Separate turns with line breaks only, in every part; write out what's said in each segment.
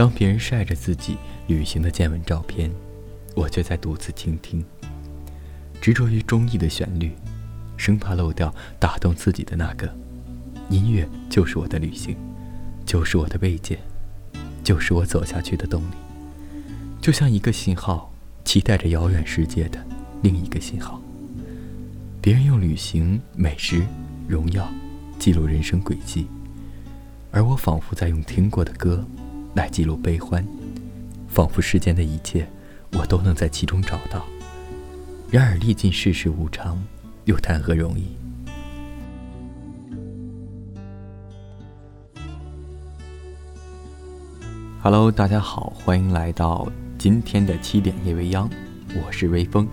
当别人晒着自己旅行的见闻照片，我却在独自倾听，执着于中意的旋律，生怕漏掉打动自己的那个。音乐就是我的旅行，就是我的慰藉，就是我走下去的动力。就像一个信号，期待着遥远世界的另一个信号。别人用旅行、美食、荣耀记录人生轨迹，而我仿佛在用听过的歌来记录悲欢，仿佛世间的一切我都能在其中找到。然而历尽世事无常，又谈何容易？Hello，大家好，欢迎来到今天的七点夜未央，我是微风。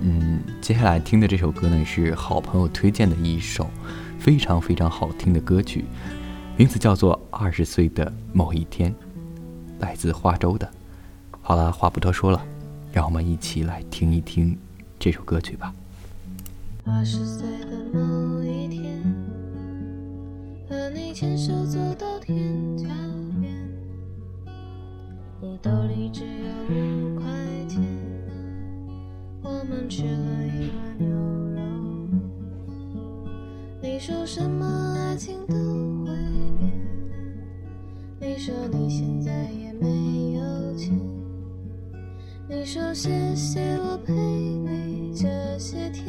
嗯，接下来听的这首歌呢，是好朋友推荐的一首非常非常好听的歌曲，名字叫做《二十岁的某一天》，来自花州的。好了，话不多说了，让我们一起来听一听这首歌曲吧。
二十岁的某一天，和你牵手走到天桥边，你兜里只有五块钱。我们吃了一碗牛肉面。你说什么爱情都会变。你说你现在也没有钱。你说谢谢我陪你这些天。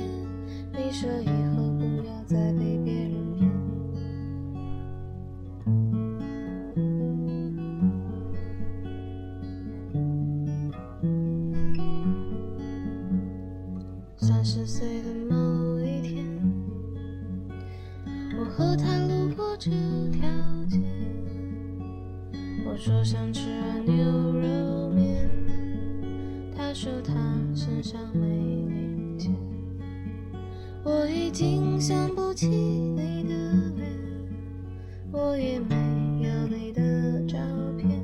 你说以后不要再被别人骗。三十岁的某一天，我和他路过这条。我说想吃牛肉面，他说他身上没零钱。我已经想不起你的脸，我也没有你的照片。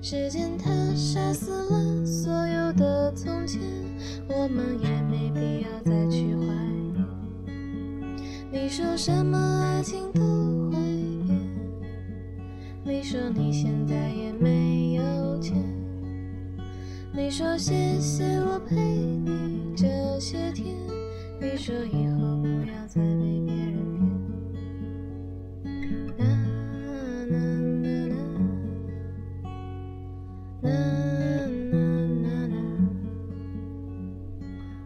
时间它杀死了所有的从前，我们也没必要再去怀念。你说什么爱情都，说你现在也没有钱，你说谢谢我陪你这些天，你说以后不要再被别人骗。啦啦啦啦。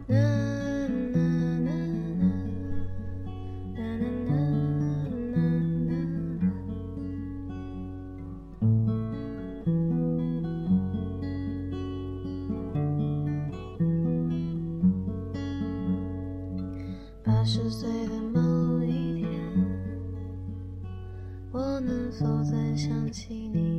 啦啦八十岁的某一天，我能否再想起你？